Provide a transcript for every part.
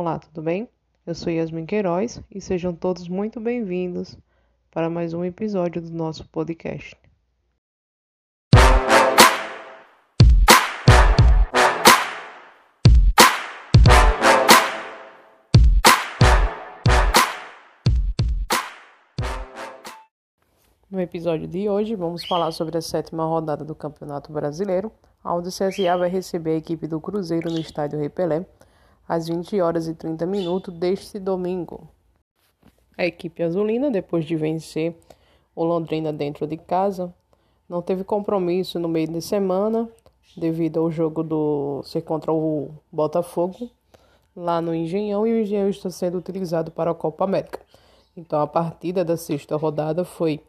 Olá, tudo bem? Eu sou Yasmin Queiroz e sejam todos muito bem-vindos para mais um episódio do nosso podcast. No episódio de hoje, vamos falar sobre a sétima rodada do Campeonato Brasileiro, onde o CSA vai receber a equipe do Cruzeiro no estádio Rei Pelé às 20 horas e 30 minutos deste domingo. A equipe azulina, depois de vencer o Londrina dentro de casa, não teve compromisso no meio de semana devido ao jogo do ser contra o Botafogo lá no Engenhão e o Engenhão está sendo utilizado para a Copa América. Então a partida da sexta rodada foi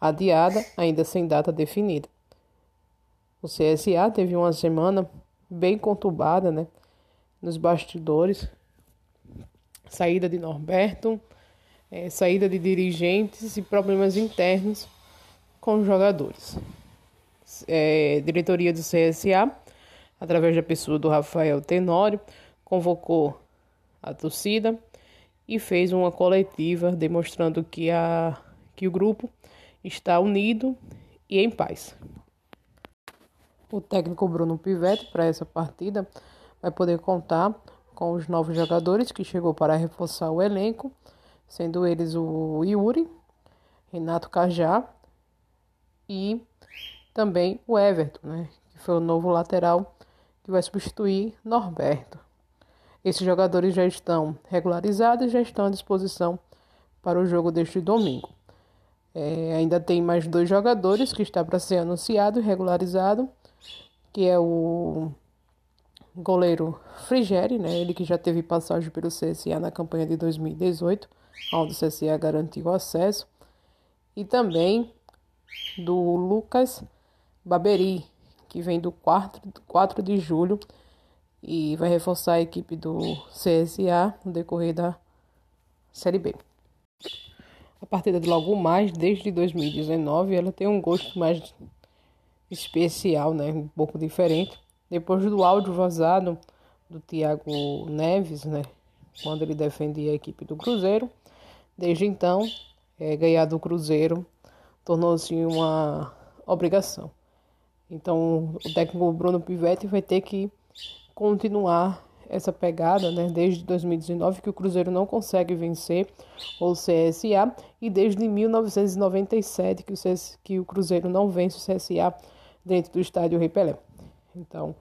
adiada, ainda sem data definida. O CSA teve uma semana bem conturbada, né? Nos bastidores, saída de Norberto, é, saída de dirigentes e problemas internos com jogadores. É, diretoria do CSA, através da pessoa do Rafael Tenório, convocou a torcida e fez uma coletiva demonstrando que, a, que o grupo está unido e em paz. O técnico Bruno Pivetti para essa partida vai poder contar com os novos jogadores que chegou para reforçar o elenco, sendo eles o Yuri, Renato Cajá e também o Everton, né, que foi o novo lateral que vai substituir Norberto. Esses jogadores já estão regularizados e já estão à disposição para o jogo deste domingo. É, ainda tem mais dois jogadores que está para ser anunciado e regularizado, que é o goleiro Frigeri, né? Ele que já teve passagem pelo CSA na campanha de 2018, onde o CSA garantiu acesso. E também do Lucas Baberi, que vem do 4, 4 de julho e vai reforçar a equipe do CSA no decorrer da Série B. A partida de logo mais, desde 2019, ela tem um gosto mais especial, né? Um pouco diferente depois do áudio vazado do Thiago Neves, né, quando ele defendia a equipe do Cruzeiro, desde então, é, ganhar do Cruzeiro tornou-se uma obrigação. Então, o técnico Bruno Pivetti vai ter que continuar essa pegada, né, desde 2019 que o Cruzeiro não consegue vencer o CSA e desde 1997 que o, CS, que o Cruzeiro não vence o CSA dentro do estádio Rei Pelé. Então,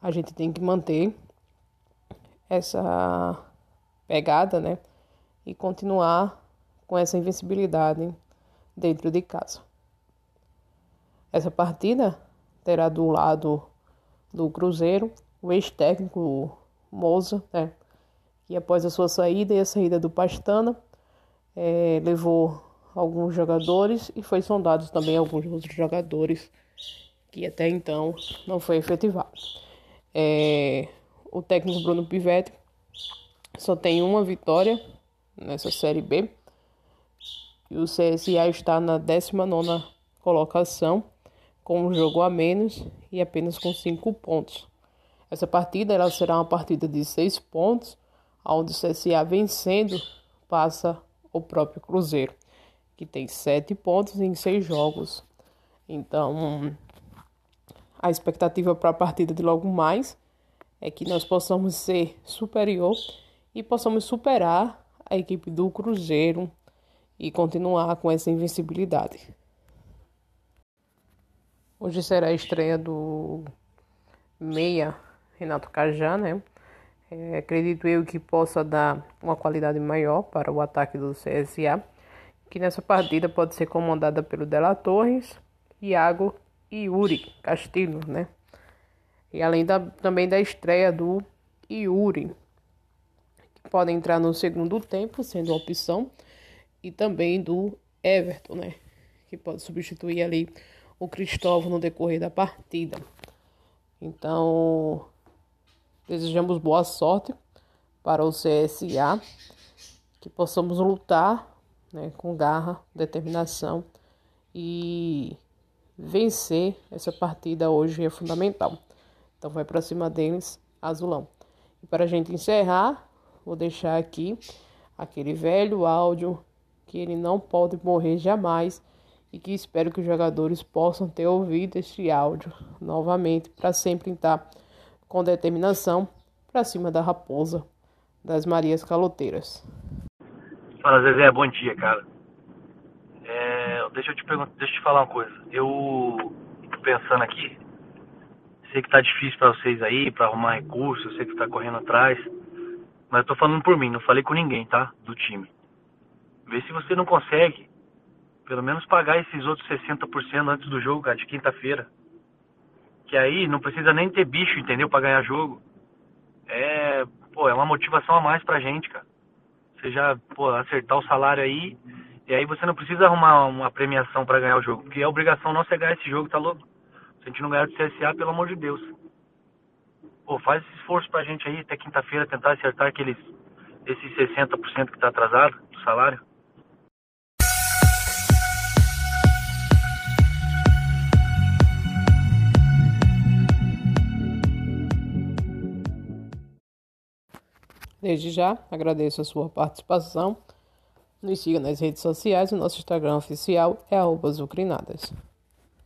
a gente tem que manter essa pegada, né? E continuar com essa invencibilidade dentro de casa. Essa partida terá do lado do Cruzeiro o ex-técnico Moza, né? Que após a sua saída e a saída do Pastana, é, levou alguns jogadores e foi sondado também alguns outros jogadores que até então não foi efetivado. É, o técnico Bruno Pivetti só tem uma vitória nessa Série B. E o CSA está na 19 colocação, com um jogo a menos e apenas com 5 pontos. Essa partida ela será uma partida de 6 pontos, onde o CSA vencendo passa o próprio Cruzeiro, que tem 7 pontos em 6 jogos. Então, a expectativa para a partida de logo mais é que nós possamos ser superior e possamos superar a equipe do Cruzeiro e continuar com essa invencibilidade. Hoje será a estreia do meia Renato Cajá, né? É, acredito eu que possa dar uma qualidade maior para o ataque do CSA, que nessa partida pode ser comandada pelo Dela Torres, Iago Yuri Castilho, né? E além da, também da estreia do Yuri, que pode entrar no segundo tempo, sendo opção, e também do Everton, né? Que pode substituir ali o Cristóvão no decorrer da partida. Então, desejamos boa sorte para o CSA, que possamos lutar né, com garra, determinação e vencer essa partida hoje é fundamental. Então vai para cima deles, azulão. E para a gente encerrar, vou deixar aqui aquele velho áudio que ele não pode morrer jamais e que espero que os jogadores possam ter ouvido este áudio novamente para sempre estar com determinação para cima da raposa das Marias Caloteiras. Fala Zezé, bom dia, cara. Deixa eu te perguntar, deixa eu te falar uma coisa. Eu tô pensando aqui, sei que tá difícil para vocês aí, para arrumar recursos, eu sei que tá correndo atrás, mas eu tô falando por mim, não falei com ninguém, tá? Do time. Vê se você não consegue pelo menos pagar esses outros 60% antes do jogo, cara, de quinta-feira. Que aí não precisa nem ter bicho, entendeu? Pra ganhar jogo. É, pô, é uma motivação a mais pra gente, cara. Você já, pô, acertar o salário aí. E aí você não precisa arrumar uma premiação para ganhar o jogo. Porque a obrigação nossa é ganhar esse jogo, tá louco? Se a gente não ganhar do CSA, pelo amor de Deus. Pô, faz esse esforço pra gente aí até quinta-feira tentar acertar aqueles esses 60% que tá atrasado do salário. Desde já, agradeço a sua participação. Nos siga nas redes sociais, o nosso Instagram oficial é Zucrinadas.